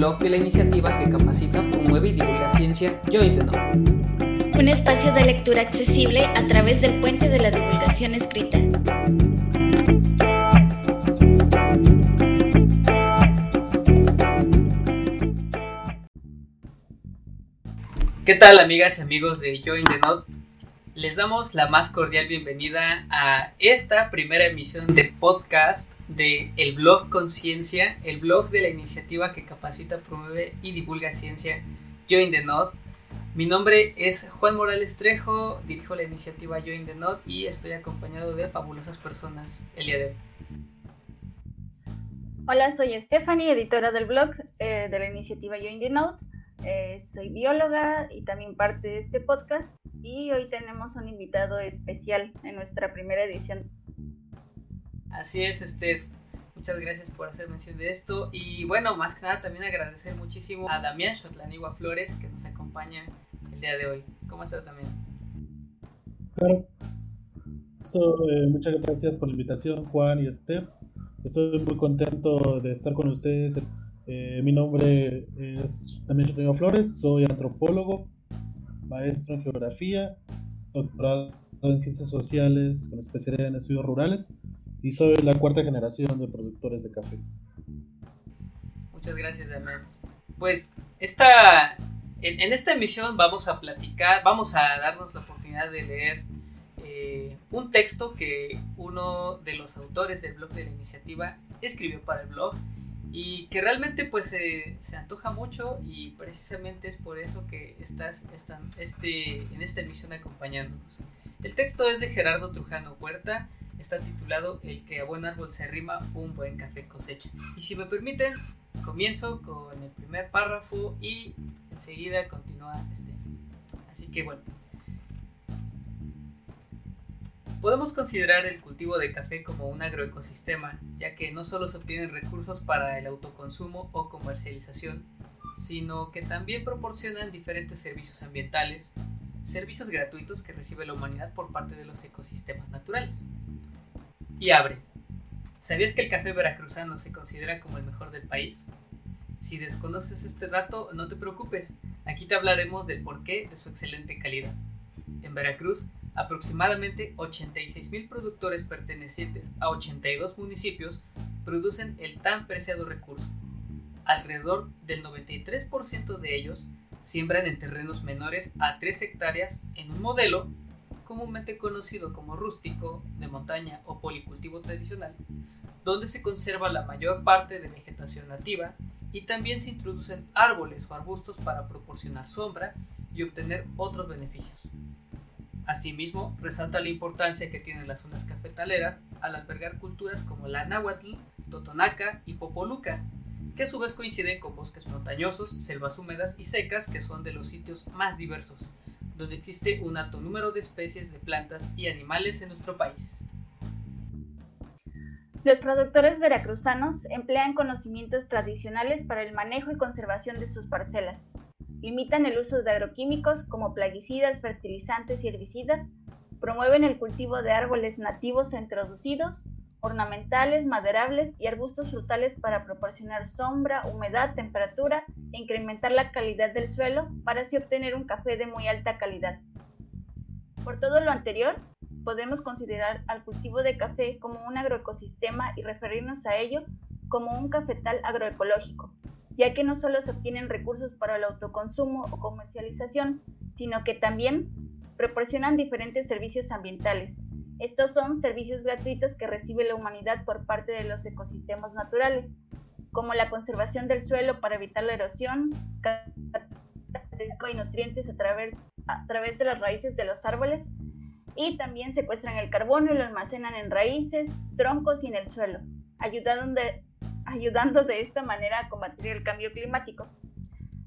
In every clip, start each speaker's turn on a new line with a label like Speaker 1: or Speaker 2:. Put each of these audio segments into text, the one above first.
Speaker 1: blog de la iniciativa que capacita, promueve y divulga ciencia Join the Know.
Speaker 2: Un espacio de lectura accesible a través del puente de la divulgación escrita.
Speaker 1: ¿Qué tal amigas y amigos de Join the Note? Les damos la más cordial bienvenida a esta primera emisión de podcast de el blog Conciencia, el blog de la iniciativa que capacita, promueve y divulga ciencia Join the Node. Mi nombre es Juan Morales Trejo, dirijo la iniciativa Join the Node y estoy acompañado de fabulosas personas el día de hoy.
Speaker 3: Hola, soy Stephanie, editora del blog eh, de la iniciativa Join the Node. Eh, soy bióloga y también parte de este podcast y hoy tenemos un invitado especial en nuestra primera edición.
Speaker 1: Así es, Steph. Muchas gracias por hacer mención de esto. Y bueno, más que nada también agradecer muchísimo a Damián Shotlanigua Flores que nos acompaña el día de hoy. ¿Cómo estás, Damián?
Speaker 4: Claro. Eh, muchas gracias por la invitación, Juan y Steph. Estoy muy contento de estar con ustedes eh, mi nombre es también Rodrigo Flores, soy antropólogo, maestro en geografía, doctorado en ciencias sociales con especialidad en estudios rurales y soy la cuarta generación de productores de café.
Speaker 1: Muchas gracias, Damián. Pues esta, en, esta emisión vamos a platicar, vamos a darnos la oportunidad de leer eh, un texto que uno de los autores del blog de la iniciativa escribió para el blog y que realmente pues se antoja mucho y precisamente es por eso que estás este, en esta emisión acompañándonos. El texto es de Gerardo Trujano Huerta, está titulado El que a buen árbol se arrima, un buen café cosecha. Y si me permiten, comienzo con el primer párrafo y enseguida continúa este. Así que bueno, Podemos considerar el cultivo de café como un agroecosistema, ya que no solo se obtienen recursos para el autoconsumo o comercialización, sino que también proporcionan diferentes servicios ambientales, servicios gratuitos que recibe la humanidad por parte de los ecosistemas naturales. Y abre. ¿Sabías que el café veracruzano se considera como el mejor del país? Si desconoces este dato, no te preocupes, aquí te hablaremos del porqué de su excelente calidad. En Veracruz Aproximadamente 86.000 productores pertenecientes a 82 municipios producen el tan preciado recurso. Alrededor del 93% de ellos siembran en terrenos menores a 3 hectáreas en un modelo comúnmente conocido como rústico, de montaña o policultivo tradicional, donde se conserva la mayor parte de vegetación nativa y también se introducen árboles o arbustos para proporcionar sombra y obtener otros beneficios. Asimismo, resalta la importancia que tienen las zonas cafetaleras al albergar culturas como la náhuatl, totonaca y popoluca, que a su vez coinciden con bosques montañosos, selvas húmedas y secas que son de los sitios más diversos, donde existe un alto número de especies de plantas y animales en nuestro país.
Speaker 3: Los productores veracruzanos emplean conocimientos tradicionales para el manejo y conservación de sus parcelas, limitan el uso de agroquímicos como plaguicidas, fertilizantes y herbicidas, promueven el cultivo de árboles nativos e introducidos, ornamentales, maderables y arbustos frutales para proporcionar sombra, humedad, temperatura incrementar la calidad del suelo para así obtener un café de muy alta calidad. Por todo lo anterior, podemos considerar al cultivo de café como un agroecosistema y referirnos a ello como un cafetal agroecológico, ya que no solo se obtienen recursos para el autoconsumo o comercialización, sino que también proporcionan diferentes servicios ambientales. Estos son servicios gratuitos que recibe la humanidad por parte de los ecosistemas naturales, como la conservación del suelo para evitar la erosión, y nutrientes a través, a través de las raíces de los árboles, y también secuestran el carbono y lo almacenan en raíces, troncos y en el suelo, ayudando, ayudando de esta manera a combatir el cambio climático.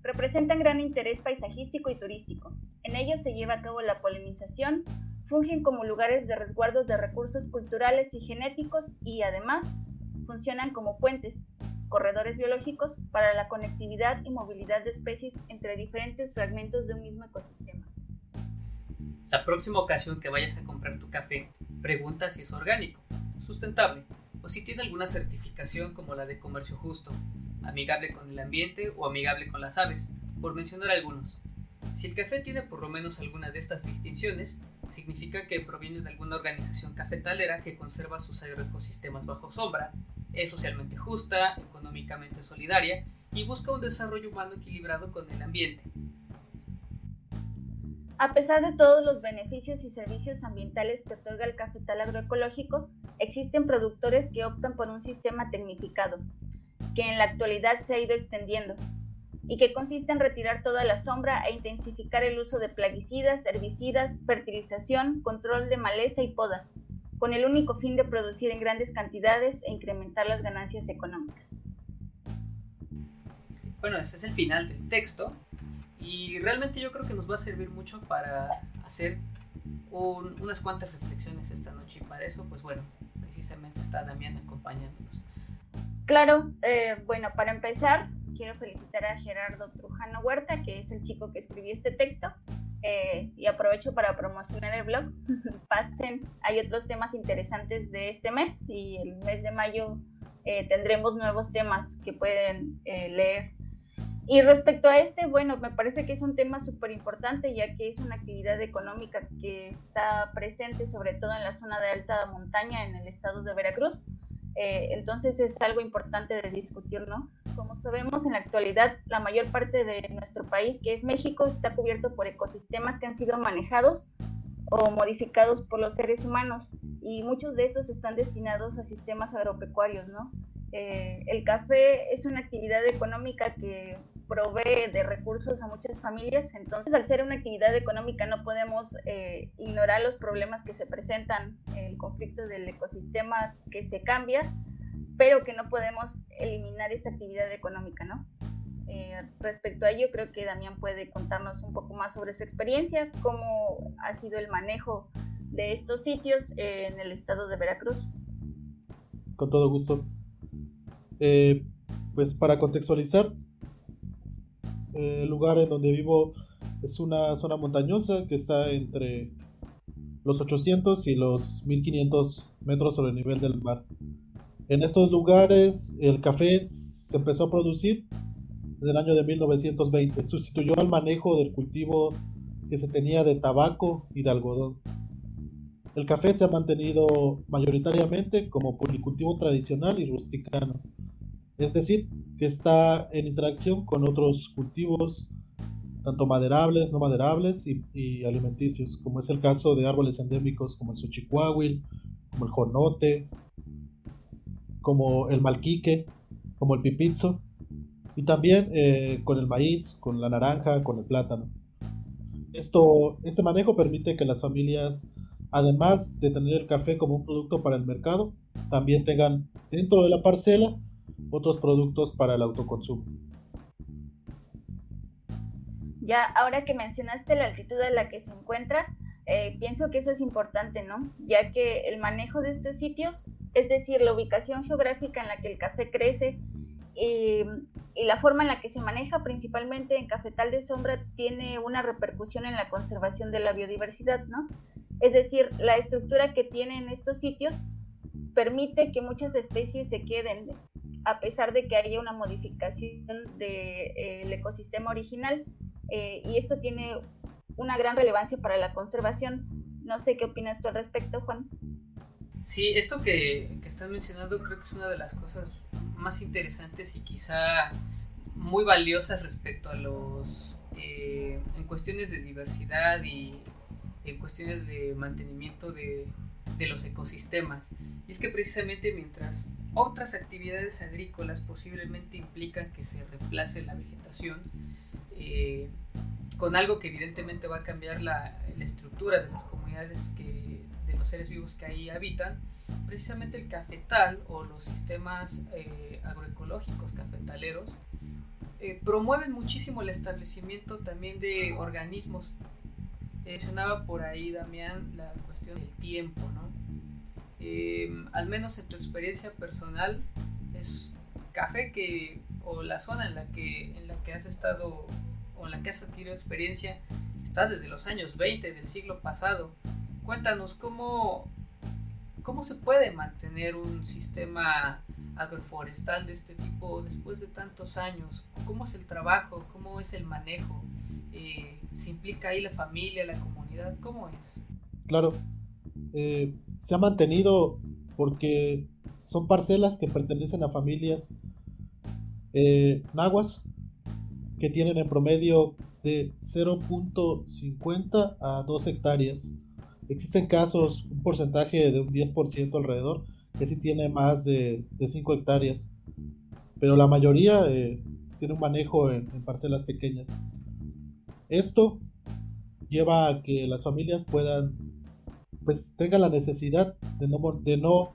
Speaker 3: Representan gran interés paisajístico y turístico. En ellos se lleva a cabo la polinización, fungen como lugares de resguardo de recursos culturales y genéticos y además funcionan como puentes, corredores biológicos para la conectividad y movilidad de especies entre diferentes fragmentos de un mismo ecosistema.
Speaker 1: La próxima ocasión que vayas a comprar tu café, pregunta si es orgánico, sustentable o si tiene alguna certificación como la de comercio justo, amigable con el ambiente o amigable con las aves, por mencionar algunos. Si el café tiene por lo menos alguna de estas distinciones, significa que proviene de alguna organización cafetalera que conserva sus agroecosistemas bajo sombra, es socialmente justa, económicamente solidaria y busca un desarrollo humano equilibrado con el ambiente.
Speaker 3: A pesar de todos los beneficios y servicios ambientales que otorga el cafetal agroecológico, existen productores que optan por un sistema tecnificado, que en la actualidad se ha ido extendiendo, y que consiste en retirar toda la sombra e intensificar el uso de plaguicidas, herbicidas, fertilización, control de maleza y poda, con el único fin de producir en grandes cantidades e incrementar las ganancias económicas.
Speaker 1: Bueno, ese es el final del texto y realmente yo creo que nos va a servir mucho para hacer unas cuantas reflexiones esta noche y para eso, pues bueno, precisamente está Damián acompañándonos.
Speaker 3: Claro, eh, bueno, para empezar, quiero felicitar a Gerardo Trujano Huerta, que es el chico que escribió este texto. Eh, y aprovecho para promocionar el blog. Pasen, hay otros temas interesantes de este mes y el mes de mayo eh, tendremos nuevos temas que pueden eh, leer. Y respecto a este, bueno, me parece que es un tema súper importante ya que es una actividad económica que está presente sobre todo en la zona de alta montaña en el estado de Veracruz. Entonces es algo importante de discutir, ¿no? Como sabemos, en la actualidad, la mayor parte de nuestro país, que es México, está cubierto por ecosistemas que han sido manejados o modificados por los seres humanos y muchos de estos están destinados a sistemas agropecuarios, ¿no? Eh, el café es una actividad económica que provee de recursos a muchas familias, entonces al ser una actividad económica no podemos eh, ignorar los problemas que se presentan, el conflicto del ecosistema que se cambia, pero que no podemos eliminar esta actividad económica, ¿no? Eh, respecto a ello, creo que Damián puede contarnos un poco más sobre su experiencia, cómo ha sido el manejo de estos sitios en el estado de Veracruz.
Speaker 4: Con todo gusto. Eh, pues para contextualizar, el lugar en donde vivo es una zona montañosa que está entre los 800 y los 1500 metros sobre el nivel del mar. En estos lugares el café se empezó a producir en el año de 1920. Sustituyó al manejo del cultivo que se tenía de tabaco y de algodón. El café se ha mantenido mayoritariamente como policultivo tradicional y rusticano, es decir, que está en interacción con otros cultivos, tanto maderables, no maderables y, alimenticios, como es el caso de árboles endémicos como el Xochicuahuil, como el jonote, como el malquique, como el pipizzo, y también eh, con el maíz, con la naranja, con el plátano. Esto, este manejo permite que las familias, además de tener el café como un producto para el mercado, también tengan dentro de la parcela otros productos para el autoconsumo.
Speaker 3: Ya, ahora que mencionaste la altitud a la que se encuentra, eh, pienso que eso es importante, ¿no? Ya que el manejo de estos sitios es decir, la ubicación geográfica en la que el café crece eh, y la forma en la que se maneja principalmente en cafetal de sombra tiene una repercusión en la conservación de la biodiversidad, ¿no? Es decir, la estructura que tienen estos sitios permite que muchas especies se queden a pesar de que haya una modificación del de, eh, ecosistema original eh, y esto tiene una gran relevancia para la conservación. No sé qué opinas tú al respecto, Juan.
Speaker 1: Sí, esto que, que estás mencionando creo que es una de las cosas más interesantes y quizá muy valiosas respecto a los eh, en cuestiones de diversidad y en cuestiones de mantenimiento de, de, los ecosistemas y es que precisamente mientras otras actividades agrícolas posiblemente implican que se reemplace la vegetación eh, con algo que evidentemente va a cambiar la, la estructura de las comunidades que seres vivos que ahí habitan, precisamente el cafetal o los sistemas eh, agroecológicos cafetaleros eh, promueven muchísimo el establecimiento también de organismos. Mencionaba por ahí, Damián, la cuestión del tiempo, ¿no? Al menos en tu experiencia personal, es café que, o la zona en la que, en la que has estado o en la que has adquirido experiencia, está desde los años 20 del siglo pasado cuéntanos cómo, cómo se puede mantener un sistema agroforestal de este tipo después de tantos años? ¿Cómo es el trabajo? ¿Cómo es el manejo? Eh, ¿Se implica ahí la familia, la comunidad? ¿Cómo es?
Speaker 4: Claro, eh, se ha mantenido porque son parcelas que pertenecen a familias eh, nahuas que tienen en promedio de 0.50 a 2 hectáreas. Existen casos, un porcentaje de un 10% alrededor, que sí tiene más de, de 5 hectáreas, pero la mayoría eh, tiene un manejo en, parcelas pequeñas. Esto lleva a que las familias puedan, pues tengan la necesidad de no, de no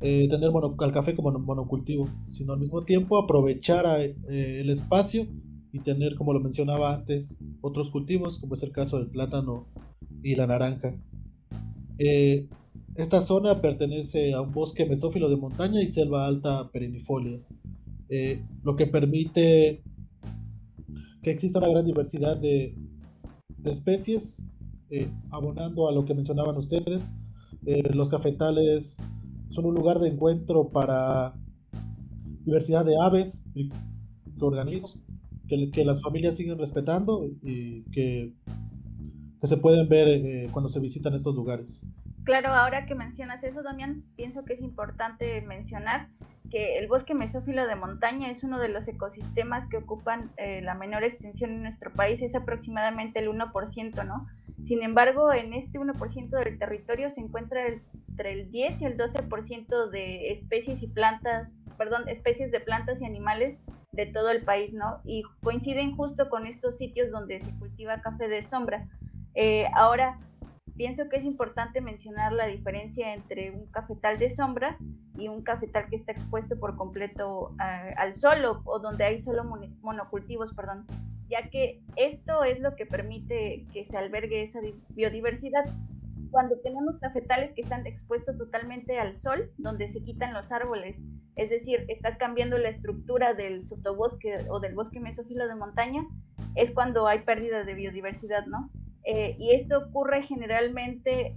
Speaker 4: eh, tener al café como monocultivo, sino al mismo tiempo aprovechar eh, el espacio y tener, como lo mencionaba antes, otros cultivos, como es el caso del plátano y la naranja. Eh, esta zona pertenece a un bosque mesófilo de montaña y selva alta perennifolia, lo que permite que exista una gran diversidad de, especies, eh, abonando a lo que mencionaban ustedes. los cafetales son un lugar de encuentro para diversidad de aves, y organismos, que, las familias siguen respetando y que, se pueden ver eh, cuando se visitan estos lugares.
Speaker 3: Claro, ahora que mencionas eso, Damián, pienso que es importante mencionar que el bosque mesófilo de montaña es uno de los ecosistemas que ocupan eh, la menor extensión en nuestro país, es aproximadamente el 1%, ¿no? Sin embargo, en este 1% del territorio se encuentra entre el 10 y el 12% de especies y plantas, perdón, especies de plantas y animales de todo el país, ¿no? Y coinciden justo con estos sitios donde se cultiva café de sombra. Eh, ahora, pienso que es importante mencionar la diferencia entre un cafetal de sombra y un cafetal que está expuesto por completo al sol o, donde hay solo monocultivos, perdón, ya que esto es lo que permite que se albergue esa biodiversidad cuando tenemos cafetales que están expuestos totalmente al sol, donde se quitan los árboles, es decir, estás cambiando la estructura del sotobosque o del bosque mesófilo de montaña, es cuando hay pérdida de biodiversidad, ¿no? Eh, y esto ocurre generalmente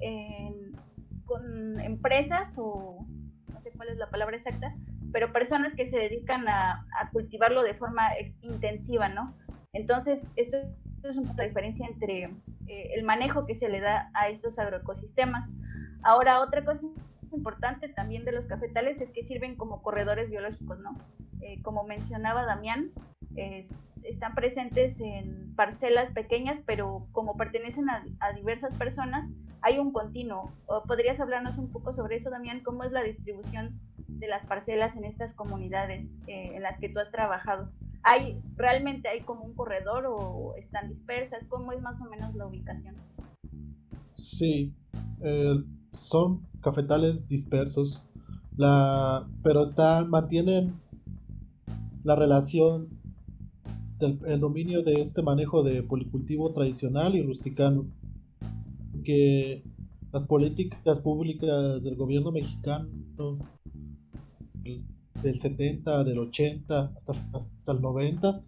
Speaker 3: con empresas o no sé cuál es la palabra exacta, pero personas que se dedican a, a cultivarlo de forma intensiva, ¿no? Entonces, esto es una diferencia entre eh, el manejo que se le da a estos agroecosistemas. Ahora, otra cosa importante también de los cafetales es que sirven como corredores biológicos, ¿no? Eh, como mencionaba Damián, están presentes en parcelas pequeñas, pero como pertenecen a, diversas personas, hay un continuo. ¿Podrías hablarnos un poco sobre eso, Damián? ¿Cómo es la distribución de las parcelas en estas comunidades eh, en las que tú has trabajado? ¿Hay, ¿Realmente hay como un corredor o están dispersas? ¿Cómo es más o menos la ubicación?
Speaker 4: Sí, eh, son cafetales dispersos, la, pero están, mantienen la relación del el dominio de este manejo de policultivo tradicional y rusticano, que las políticas públicas del gobierno mexicano del 70, del 80 hasta, hasta el 90,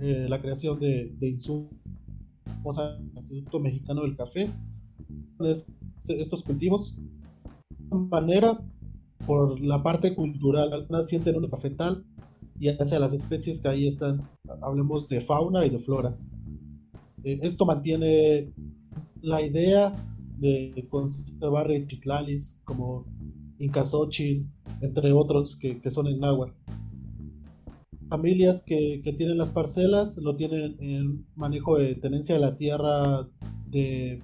Speaker 4: eh, la creación de, de insumos al Instituto Mexicano del Café. estos cultivos, de manera, por la parte cultural, algunas sienten un cafetal y hacia las especies que ahí están, hablemos de fauna y de flora. Eh, esto mantiene la idea de conservar Chiclalis como Incasochil, entre otros que, son en náhuatl. Familias que, tienen las parcelas lo tienen en manejo de tenencia de la tierra de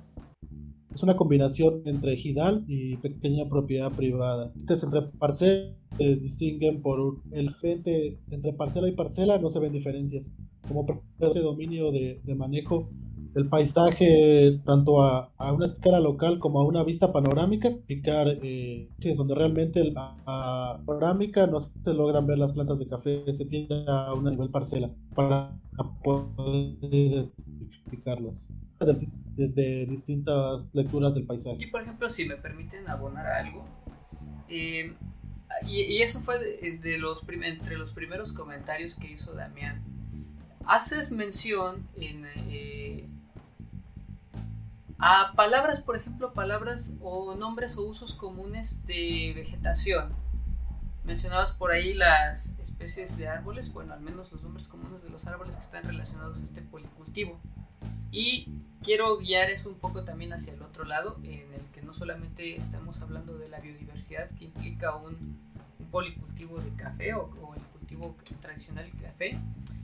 Speaker 4: es una combinación entre ejidal y pequeña propiedad privada. Entonces, entre parcelas se distinguen por el gente, entre parcela y parcela no se ven diferencias. Como dominio de, de manejo el paisaje tanto a, a, una escala local como a una vista panorámica, picar eh, es donde realmente a, panorámica no se logran ver las plantas de café, se tiene a un nivel parcela para poder identificarlas desde distintas lecturas del paisaje.
Speaker 1: Aquí, por ejemplo, si me permiten abonar algo, eh, y, eso fue de, los entre los primeros comentarios que hizo Damián. Haces mención en, eh, a palabras, por ejemplo, palabras o nombres o usos comunes de vegetación. Mencionabas por ahí las especies de árboles, bueno, al menos los nombres comunes de los árboles que están relacionados a este policultivo. Y quiero guiar eso un poco también hacia el otro lado, en el que no solamente estamos hablando de la biodiversidad que implica un, policultivo de café o, el tradicional de café,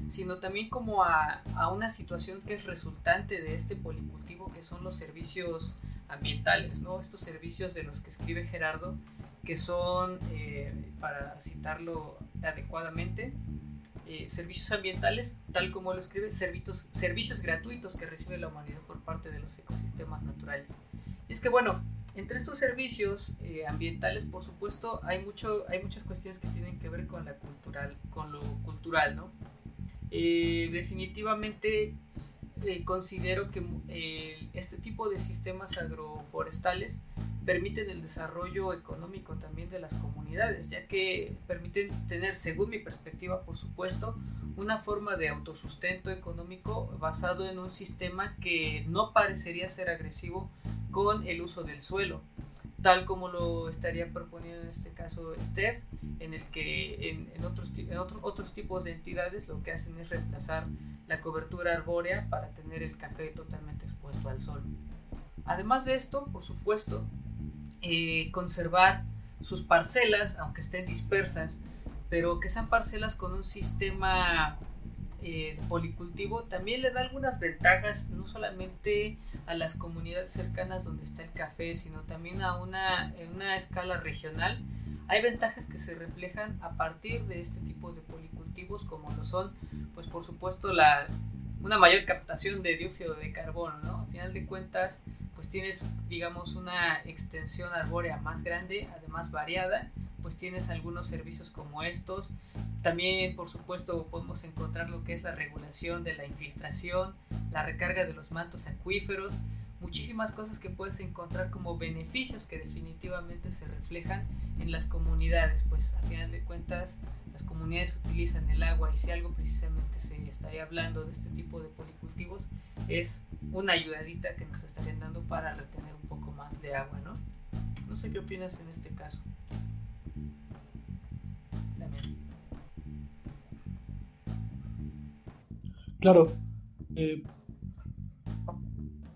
Speaker 1: sino también como a, a, una situación que es resultante de este policultivo, que son los servicios ambientales, ¿no? Estos servicios de los que escribe Gerardo, que son, eh, para citarlo adecuadamente, eh, servicios ambientales, tal como lo escribe, servicios, servicios gratuitos que recibe la humanidad por parte de los ecosistemas naturales. Y es que bueno, entre estos servicios eh, ambientales, por supuesto, hay, mucho, hay muchas cuestiones que tienen que ver con, la cultural, con lo cultural, ¿no? definitivamente considero que este tipo de sistemas agroforestales permiten el desarrollo económico también de las comunidades, ya que permiten tener, según mi perspectiva, por supuesto, una forma de autosustento económico basado en un sistema que no parecería ser agresivo con el uso del suelo, tal como lo estaría proponiendo en este caso Steph, en el que en, otros, tipos de entidades lo que hacen es reemplazar la cobertura arbórea para tener el café totalmente expuesto al sol. Además de esto, por supuesto, eh, conservar sus parcelas, aunque estén dispersas, pero que sean parcelas con un sistema eh, policultivo, también le da algunas ventajas, no solamente a las comunidades cercanas donde está el café, sino también a una, en una escala regional. Hay ventajas que se reflejan a partir de este tipo de policultivos, como lo son, pues por supuesto, la, una mayor captación de dióxido de carbono, ¿no? A final de cuentas, pues tienes, digamos, una extensión arbórea más grande, además variada, pues tienes algunos servicios como estos. También, por supuesto, podemos encontrar lo que es la regulación de la infiltración, la recarga de los mantos acuíferos, muchísimas cosas que puedes encontrar como beneficios que definitivamente se reflejan en las comunidades, pues a final de cuentas las comunidades utilizan el agua y si algo precisamente se estaría hablando de este tipo de policultivos es una ayudadita que nos estarían dando para retener un poco más de agua, ¿no? No sé qué opinas en este caso.
Speaker 4: Claro. Eh,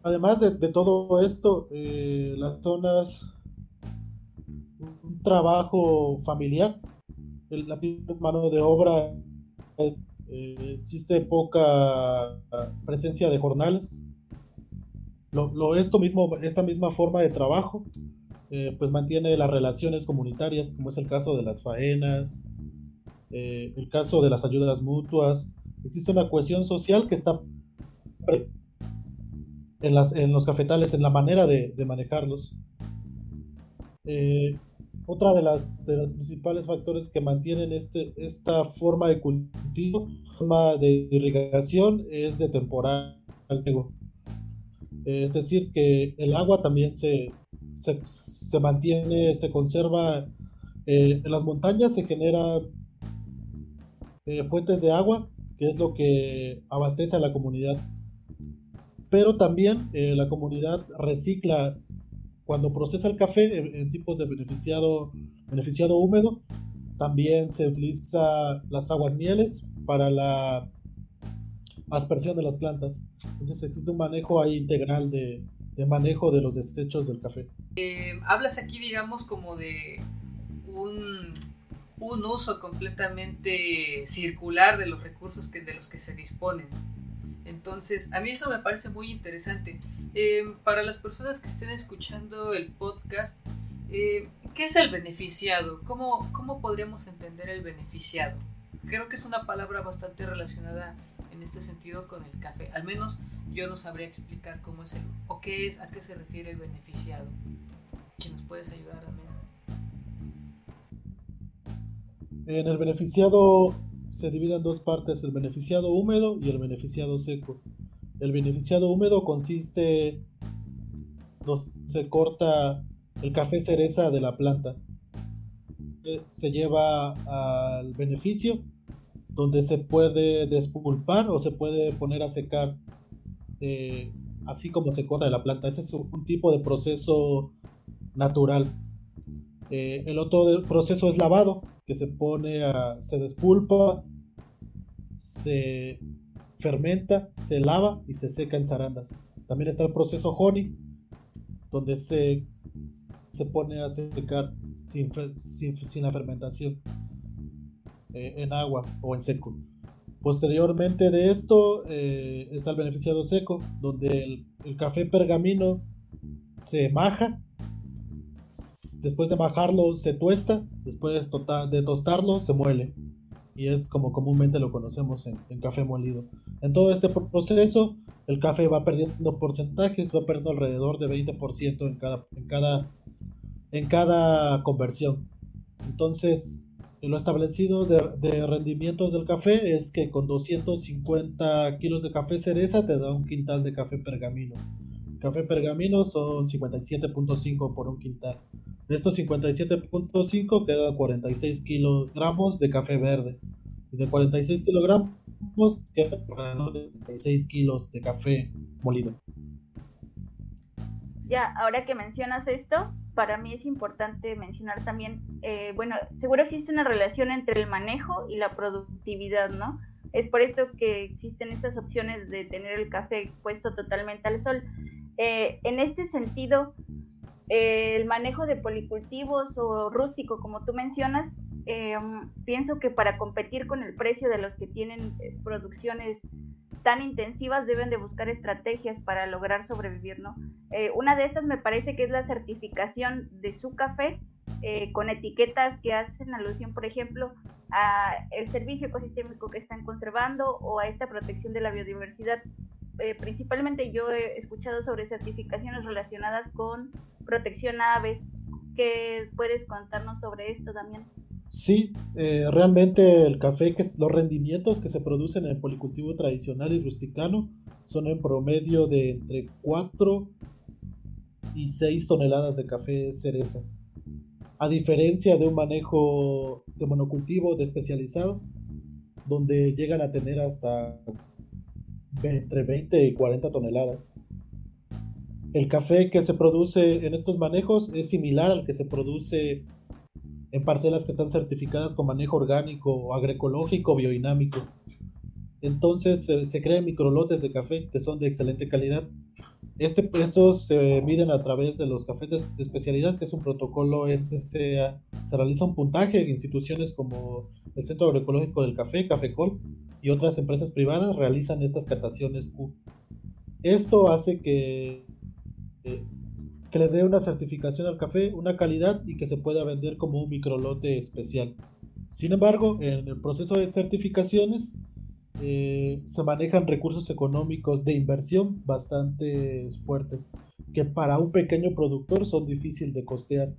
Speaker 4: además de, todo esto, eh, las zonas, un trabajo familiar, la mano de obra, eh, existe poca presencia de jornales. Lo, esto mismo, esta misma forma de trabajo, pues mantiene las relaciones comunitarias, como es el caso de las faenas, el caso de las ayudas mutuas. Existe una cohesión social que está en, las, en los cafetales, en la manera de, manejarlos. Eh, otra de las, los principales factores que mantienen este, esta forma de cultivo, forma de irrigación, es de temporal. Es decir, que el agua también se, se, mantiene, se conserva. Eh, en las montañas se genera eh, fuentes de agua, que es lo que abastece a la comunidad pero también eh, la comunidad recicla cuando procesa el café en, tipos de beneficiado, beneficiado húmedo. También se utiliza las aguas mieles para la aspersión de las plantas. Entonces existe un manejo ahí integral de, manejo de los desechos del café.
Speaker 1: Eh, hablas aquí, digamos, como de un, un, uso completamente circular de los recursos que, de los que se disponen. Entonces, a mí eso me parece muy interesante. Eh, para las personas que estén escuchando el podcast, eh, ¿qué es el beneficiado? ¿Cómo, ¿Cómo podríamos entender el beneficiado? Creo que es una palabra bastante relacionada en este sentido con el café. Al menos yo no sabría explicar cómo es el o qué es, a qué se refiere el beneficiado. Si nos puedes ayudar, a
Speaker 4: En el beneficiado se divide en dos partes, el beneficiado húmedo y el beneficiado seco. El beneficiado húmedo consiste, se corta el café cereza de la planta, se lleva al beneficio, donde se puede despulpar o se puede poner a secar, eh, así como se corta de la planta. Ese es un tipo de proceso natural. Eh, el otro proceso es lavado, se pone a, se despulpa, se fermenta, se lava y se seca en zarandas. También está el proceso honey, donde se, se pone a secar sin, sin, la fermentación eh, en agua o en seco. Posteriormente de esto eh, está el beneficiado seco, donde el, café pergamino se maja, después de majarlo se tuesta, después de tostarlo se muele. Y es como comúnmente lo conocemos en, café molido. En todo este proceso, el café va perdiendo porcentajes, va perdiendo alrededor de 20% en cada, en, cada, en cada conversión. Entonces, lo establecido de, rendimientos del café es que con 250 kilos de café cereza te da un quintal de café pergamino. Café pergamino son 57.5 por un quintal. De estos 57.5 quedan 46 kilogramos de café verde. Y de 46 kilogramos quedan 36 kilos de café molido.
Speaker 3: Ya, ahora que mencionas esto, para mí es importante mencionar también, eh, bueno, seguro existe una relación entre el manejo y la productividad, ¿no? Es por esto que existen estas opciones de tener el café expuesto totalmente al sol. Eh, en este sentido, eh, el manejo de policultivos o rústico, como tú mencionas, pienso que para competir con el precio de los que tienen producciones tan intensivas deben de buscar estrategias para lograr sobrevivir, ¿no? Eh, una de estas me parece que es la certificación de su café eh, con etiquetas que hacen alusión, por ejemplo, a el servicio ecosistémico que están conservando o a esta protección de la biodiversidad. Eh, principalmente yo he escuchado sobre certificaciones relacionadas con protección a aves. ¿Qué puedes contarnos sobre esto también?
Speaker 4: Sí, eh, realmente el café, que los rendimientos que se producen en el policultivo tradicional y rusticano son en promedio de entre 4 y 6 toneladas de café cereza. A diferencia de un manejo de monocultivo de especializado, donde llegan a tener hasta entre 20 y 40 toneladas. El café que se produce en estos manejos es similar al que se produce en parcelas que están certificadas con manejo orgánico, agroecológico, biodinámico. Entonces se, crean microlotes de café que son de excelente calidad. Este, estos se miden a través de los cafés de, especialidad, que es un protocolo SCA. Se realiza un puntaje en instituciones como el Centro Agroecológico del Café, Cafecol, y otras empresas privadas realizan estas cataciones Q. Esto hace que eh, que le dé una certificación al café, una calidad y que se pueda vender como un microlote especial. Sin embargo, en el proceso de certificaciones eh, se manejan recursos económicos de inversión bastante fuertes, que para un pequeño productor son difíciles de costear.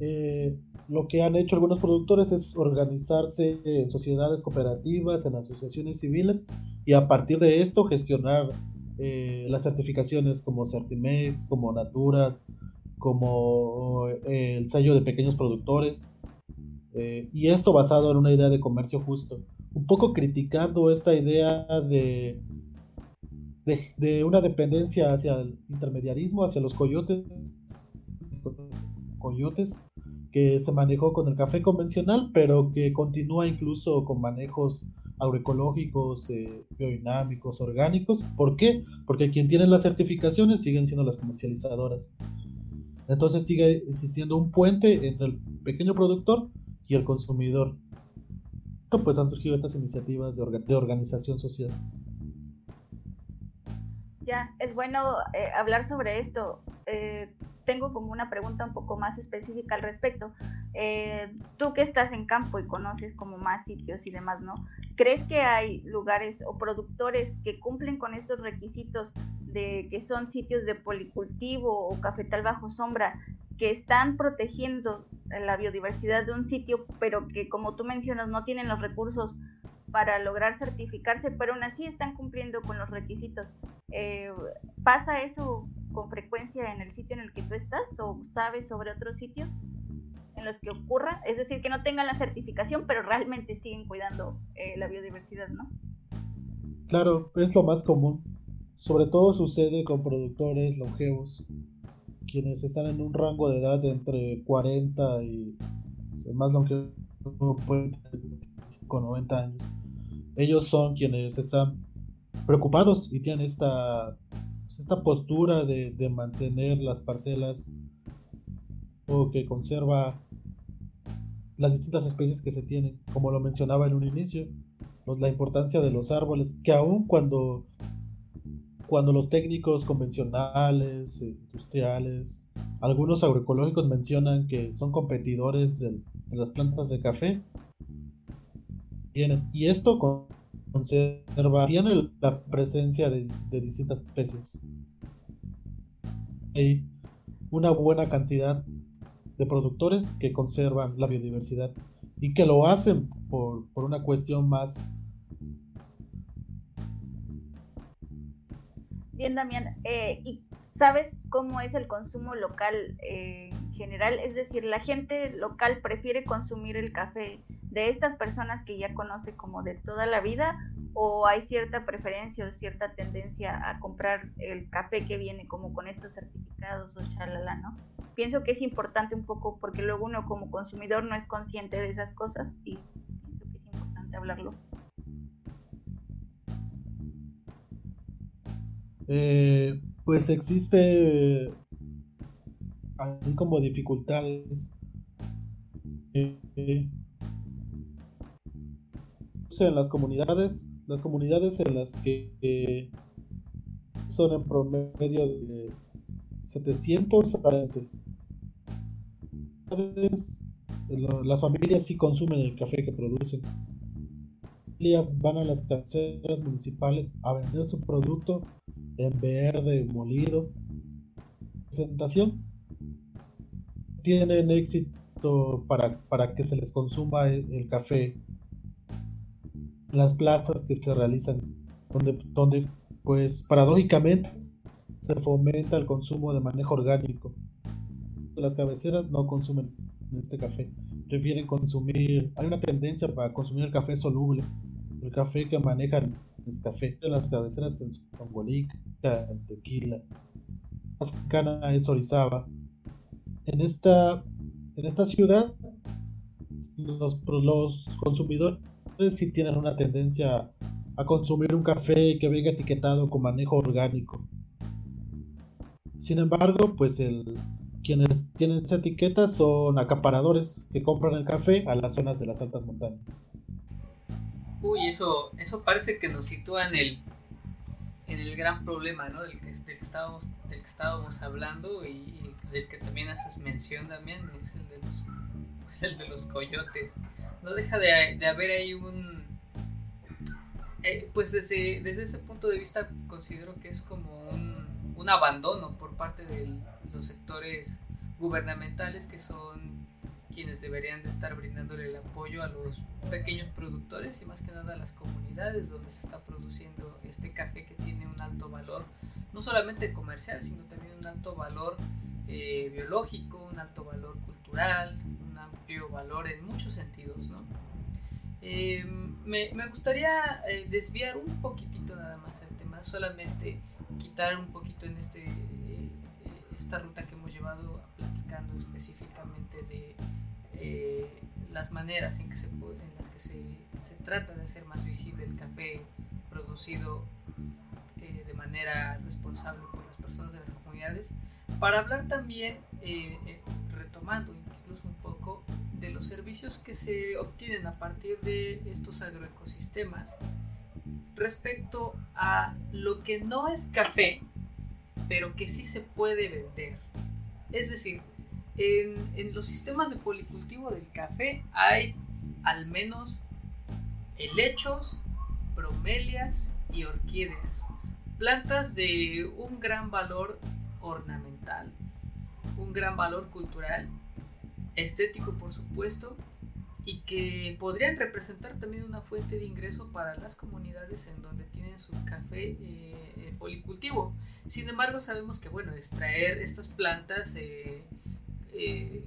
Speaker 4: Eh, lo que han hecho algunos productores es organizarse en sociedades cooperativas, en asociaciones civiles y a partir de esto gestionar eh, las certificaciones como Certimex, como Natura, como eh, el sello de pequeños productores. Eh, y esto basado en una idea de comercio justo. Un poco criticando esta idea de, de, de una dependencia hacia el intermediarismo, hacia los coyotes, coyotes se manejó con el café convencional, pero que continúa incluso con manejos agroecológicos, eh, biodinámicos, orgánicos. ¿Por qué? Porque quien tiene las certificaciones siguen siendo las comercializadoras. Entonces sigue existiendo un puente entre el pequeño productor y el consumidor. Pues han surgido estas iniciativas de, organización social.
Speaker 3: Ya, es bueno eh, hablar sobre esto. Eh, tengo como una pregunta un poco más específica al respecto. Eh, tú que estás en campo y conoces como más sitios y demás, ¿no? ¿Crees que hay lugares o productores que cumplen con estos requisitos de que son sitios de policultivo o cafetal bajo sombra que están protegiendo la biodiversidad de un sitio, pero que como tú mencionas no tienen los recursos para lograr certificarse, pero aún así están cumpliendo con los requisitos. Eh, ¿Pasa eso con frecuencia en el sitio en el que tú estás o sabes sobre otros sitios en los que ocurra? Es decir, que no tengan la certificación, pero realmente siguen cuidando eh, la biodiversidad, ¿no?
Speaker 4: Claro, es lo más común. Sobre todo sucede con productores longevos, quienes están en un rango de edad entre 40 y más longevos con 90 años. Ellos son quienes están preocupados y tienen esta, pues, esta postura de, de mantener las parcelas o que conserva las distintas especies que se tienen, como lo mencionaba en un inicio, la importancia de los árboles, que aun cuando, cuando los técnicos convencionales, industriales, algunos agroecológicos mencionan que son competidores de, las plantas de café, y esto conserva, tiene la presencia de, de distintas especies. Hay una buena cantidad de productores que conservan la biodiversidad y que lo hacen por, una cuestión más...
Speaker 3: Bien, Damián, eh, ¿y sabes cómo es el consumo local eh, en general? Es decir, la gente local prefiere consumir el café de estas personas que ya conoce como de toda la vida o hay cierta preferencia o cierta tendencia a comprar el café que viene como con estos certificados o chalala, ¿no? Pienso que es importante un poco porque luego uno como consumidor no es consciente de esas cosas y pienso que es importante hablarlo.
Speaker 4: Eh, pues existe hay como dificultades eh, en las comunidades las comunidades en las que eh, son en promedio de 700 habitantes. Las familias sí consumen el café que producen. Las familias van a las canceras municipales a vender su producto en verde, molido. Presentación. Tienen éxito para, para que se les consuma el café las plazas que se realizan, donde, donde pues paradójicamente se fomenta el consumo de manejo orgánico. Las cabeceras no consumen este café, prefieren consumir, hay una tendencia para consumir el café soluble, el café que manejan es café de las cabeceras en en Tequila, la cercana es Orizaba. En esta, en esta ciudad, los, los consumidores si tienen una tendencia a consumir un café que venga etiquetado con manejo orgánico. Sin embargo, pues el, quienes tienen esa etiqueta son acaparadores que compran el café a las zonas de las altas montañas.
Speaker 1: Uy, eso, eso parece que nos sitúa en el, en el gran problema ¿no? del, que, del, que estábamos, del que estábamos hablando y del que también haces mención también, es el de los, pues el de los coyotes no deja de, haber ahí un... Eh, pues desde, desde ese punto de vista considero que es como un, un abandono por parte de los sectores gubernamentales que son quienes deberían de estar brindándole el apoyo a los pequeños productores y más que nada a las comunidades donde se está produciendo este café que tiene un alto valor, no solamente comercial, sino también un alto valor eh, biológico, un alto valor cultural, valor en muchos sentidos, ¿no? Eh, me, gustaría eh, desviar un poquitito nada más el tema, solamente quitar un poquito en este eh, esta ruta que hemos llevado platicando específicamente de las maneras en, que se, en las que se, se, trata de hacer más visible el café producido de manera responsable por las personas de las comunidades, para hablar también, retomando de los servicios que se obtienen a partir de estos agroecosistemas respecto a lo que no es café, pero que sí se puede vender. Es decir, en, los sistemas de policultivo del café hay al menos helechos, bromelias y orquídeas, plantas de un gran valor ornamental, un gran valor cultural estético por supuesto, y que podrían representar también una fuente de ingreso para las comunidades en donde tienen su café eh, policultivo. Sin embargo, sabemos que bueno, extraer estas plantas eh, eh,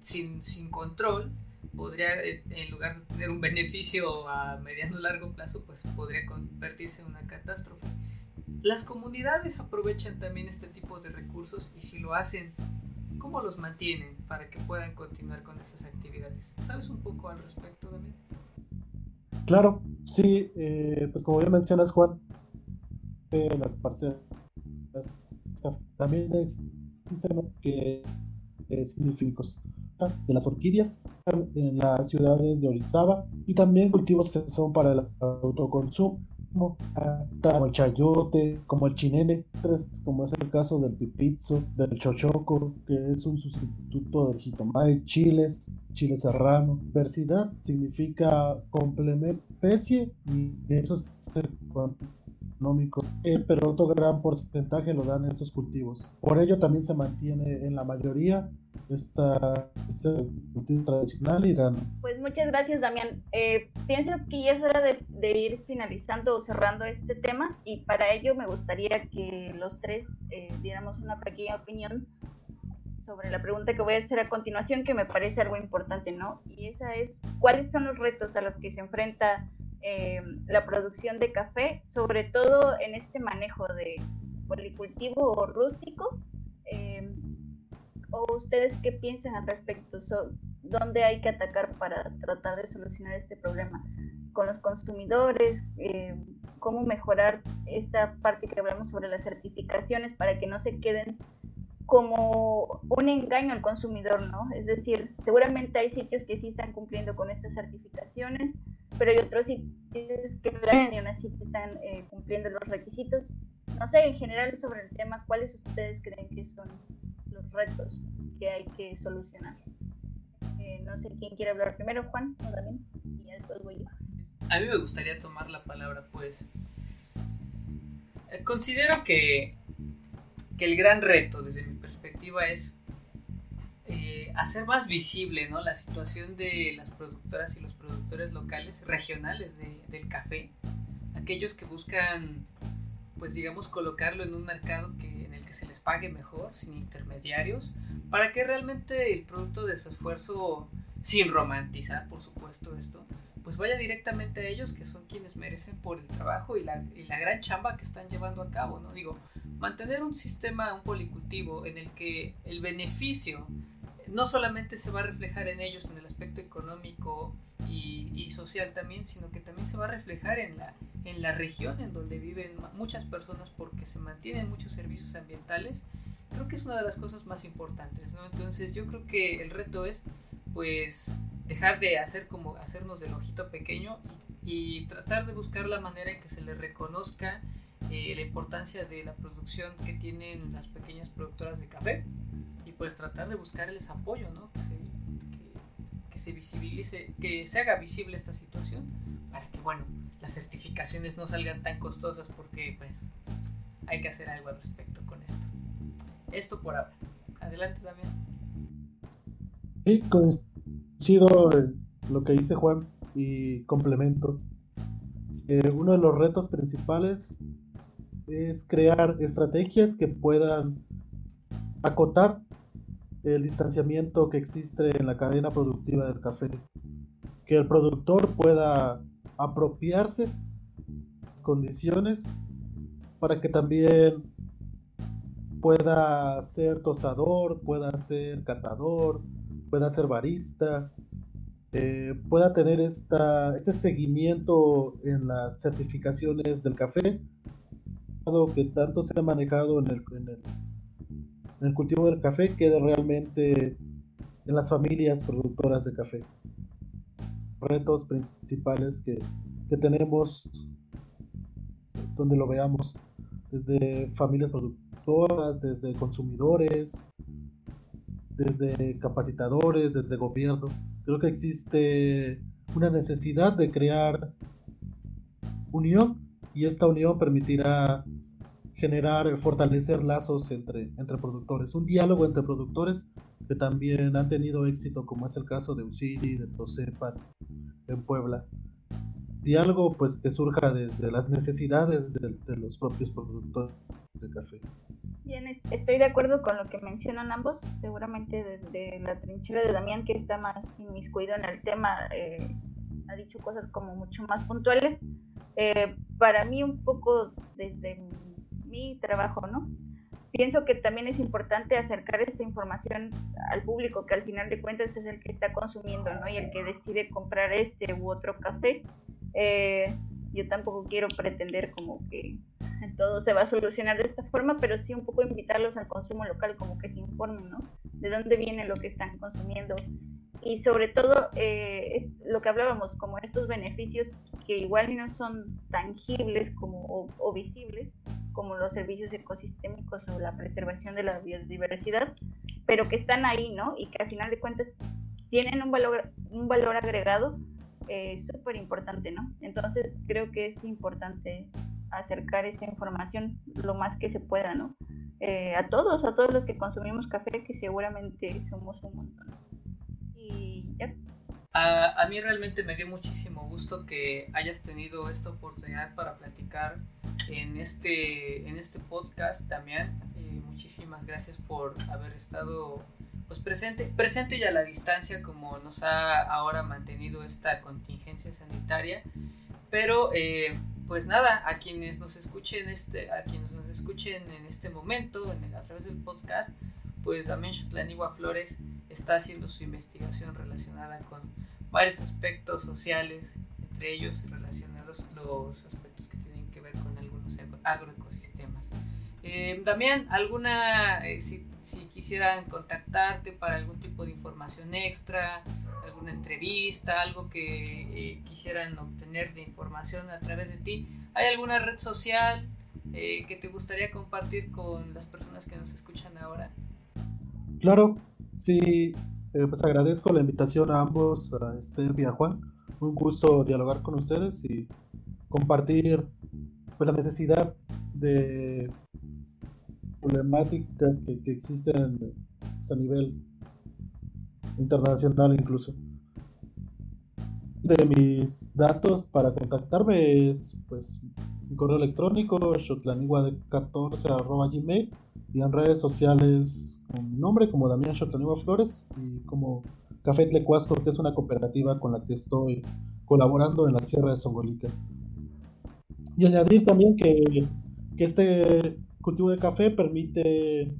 Speaker 1: sin, sin, control podría, en lugar de tener un beneficio a mediano o largo plazo, pues podría convertirse en una catástrofe. Las comunidades aprovechan también este tipo de recursos y si lo hacen cómo los mantienen para que puedan continuar con estas actividades. ¿Sabes un poco al respecto, también?
Speaker 4: Claro, sí, eh, pues como ya mencionas, Juan, eh, las parcelas también existen que eh, científicos de las orquídeas en las ciudades de Orizaba y también cultivos que son para el autoconsumo como el chayote, como el chinene, como es el caso del pipizzo, del chochoco, que es un sustituto del jitomate, chiles, chile serrano. Diversidad significa complemento especie y eso es eh, pero otro gran porcentaje lo dan estos cultivos. Por ello también se mantiene en la mayoría esta, este cultivo tradicional irano.
Speaker 3: Pues muchas gracias Damián. Eh, pienso que ya es hora de, de, ir finalizando o cerrando este tema y para ello me gustaría que los tres eh, diéramos una pequeña opinión sobre la pregunta que voy a hacer a continuación que me parece algo importante, ¿no? Y esa es, ¿cuáles son los retos a los que se enfrenta eh, la producción de café, sobre todo en este manejo de policultivo rústico. Eh, ¿O ustedes qué piensan al respecto? ¿Dónde hay que atacar para tratar de solucionar este problema? ¿Con los consumidores? Eh, ¿Cómo mejorar esta parte que hablamos sobre las certificaciones para que no se queden como un engaño al consumidor, ¿no? Es decir, seguramente hay sitios que sí están cumpliendo con estas certificaciones, pero hay otros sitios que y aún así están eh, cumpliendo los requisitos. No sé, en general sobre el tema, ¿cuáles ustedes creen que son los retos que hay que solucionar? Eh, no sé quién quiere hablar primero, Juan o David, y después voy yo.
Speaker 1: A mí me gustaría tomar la palabra, pues. Eh, considero que, que el gran reto, desde mi perspectiva, es hacer más visible ¿no? la situación de las productoras y los productores locales, regionales del café, aquellos que buscan, pues digamos, colocarlo en un mercado que, en el que se les pague mejor, sin intermediarios, para que realmente el producto de su esfuerzo, sin romantizar, por supuesto, esto, pues vaya directamente a ellos, que son quienes merecen por el trabajo y la, y la gran chamba que están llevando a cabo, ¿no? Digo, mantener un sistema, un policultivo en el que el beneficio no solamente se va a reflejar en ellos en el aspecto económico y, social también, sino que también se va a reflejar en la, en la región en donde viven muchas personas porque se mantienen muchos servicios ambientales, creo que es una de las cosas más importantes, ¿no? Entonces yo creo que el reto es pues dejar de hacer como hacernos del ojito pequeño y, tratar de buscar la manera en que se le reconozca eh, la importancia de la producción que tienen las pequeñas productoras de café pues tratar de buscarles apoyo, ¿no? Que se, visibilice, que se haga visible esta situación para que, bueno, las certificaciones no salgan tan costosas porque, pues, hay que hacer algo al respecto con esto. Esto por ahora. Adelante también.
Speaker 4: Sí, coincido en lo que dice Juan y complemento. Eh, uno de los retos principales es crear estrategias que puedan acotar el distanciamiento que existe en la cadena productiva del café. Que el productor pueda apropiarse las condiciones para que también pueda ser tostador, pueda ser catador, pueda ser barista, eh, pueda tener esta, este seguimiento en las certificaciones del café, que tanto se ha manejado en el, en el en el cultivo del café quede realmente en las familias productoras de café. Retos principales que, que tenemos donde lo veamos, desde familias productoras, desde consumidores, desde capacitadores, desde gobierno. Creo que existe una necesidad de crear unión y esta unión permitirá generar, fortalecer lazos entre, entre productores, un diálogo entre productores que también han tenido éxito, como es el caso de Usiri, de Tosepa, en Puebla. Diálogo pues que surja desde las necesidades de, los propios productores de café.
Speaker 3: Bien, estoy de acuerdo con lo que mencionan ambos, seguramente desde la trinchera de Damián que está más inmiscuido en el tema, eh, ha dicho cosas como mucho más puntuales. Eh, para mí un poco desde mi trabajo, ¿no? pienso que también es importante acercar esta información al público, que al final de cuentas es el que está consumiendo, ¿no? Y el que decide comprar este u otro café. Eh, yo tampoco quiero pretender como que todo se va a solucionar de esta forma, pero sí un poco invitarlos al consumo local, como que se informen, ¿no? De dónde viene lo que están consumiendo. Y sobre todo, eh, lo que hablábamos, como estos beneficios que igual no son tangibles como, o, visibles, como los servicios ecosistémicos o la preservación de la biodiversidad, pero que están ahí, ¿no? Y que al final de cuentas tienen un valor, un valor agregado eh, súper importante, ¿no? Entonces creo que es importante acercar esta información lo más que se pueda, ¿no? Eh, a todos, a todos los que consumimos café, que seguramente somos un montón. Y ya.
Speaker 1: A, a, mí realmente me dio muchísimo gusto que hayas tenido esta oportunidad para platicar en este, en este podcast también. Eh, muchísimas gracias por haber estado pues presente, presente y a la distancia como nos ha ahora mantenido esta contingencia sanitaria. Pero eh, pues nada, a quienes nos escuchen este, a quienes nos escuchen en este momento, en a través del podcast, pues también Shotlanigua Flores está haciendo su investigación relacionada con varios aspectos sociales, entre ellos relacionados los aspectos que tienen que ver con algunos agroecosistemas. Eh, también alguna, eh, si, si quisieran contactarte para algún tipo de información extra, una entrevista, algo que eh, quisieran obtener de información a través de ti, ¿hay alguna red social eh, que te gustaría compartir con las personas que nos escuchan ahora?
Speaker 4: Claro, sí, eh, pues agradezco la invitación a ambos, a Esther y a Juan. Un gusto dialogar con ustedes y compartir pues, la necesidad de problemáticas que, que existen pues, a nivel internacional incluso de mis datos para contactarme es pues mi correo electrónico shotlanigua14 gmail y en redes sociales con mi nombre como Damián Shotlanigua Flores y como Café Tlecuasco que es una cooperativa con la que estoy colaborando en la Sierra de Songolica. Y añadir también que, que este cultivo de café permite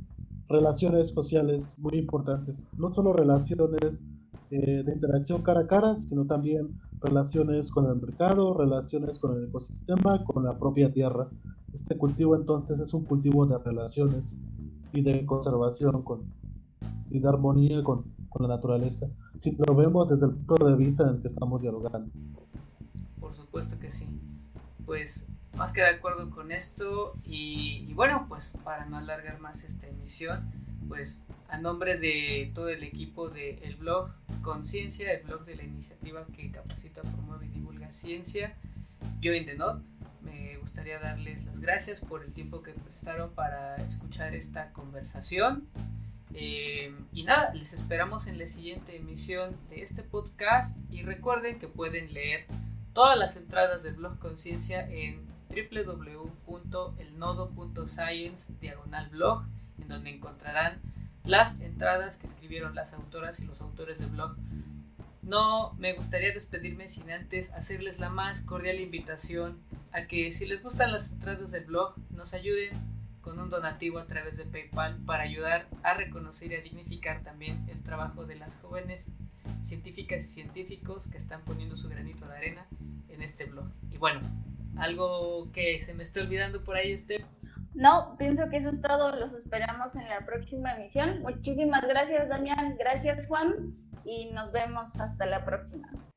Speaker 4: relaciones sociales muy importantes, no solo relaciones eh, de interacción cara a cara, sino también relaciones con el mercado, relaciones con el ecosistema, con la propia tierra. Este cultivo entonces es un cultivo de relaciones y de conservación con, y de armonía con, con la naturaleza, si lo vemos desde el punto de vista en el que estamos dialogando.
Speaker 1: Por supuesto que sí. Pues más que de acuerdo con esto y, y bueno, pues para no alargar más esta emisión, pues a nombre de todo el equipo del blog Conciencia, el blog de la iniciativa que capacita, promueve y divulga ciencia, yo the Not, gustaría darles las gracias por el tiempo que prestaron para escuchar esta conversación. Eh, y nada, les esperamos en la siguiente emisión de este podcast y recuerden que pueden leer todas las entradas del blog Conciencia en www.elnodo.science diagonal blog, en donde encontrarán las entradas que escribieron las autoras y los autores del blog. No me gustaría despedirme sin antes hacerles la más cordial invitación a que si les gustan las entradas del blog nos ayuden con un donativo a través de PayPal para ayudar a reconocer y a dignificar también el trabajo de las jóvenes científicas y científicos que están poniendo su granito de arena en este blog. Y bueno, algo que se me está olvidando por ahí, este
Speaker 3: no, pienso que eso es todo. Los esperamos en la próxima emisión. Muchísimas gracias, Damián. Gracias, Juan. Y nos vemos hasta la próxima.
Speaker 1: Hasta la próxima.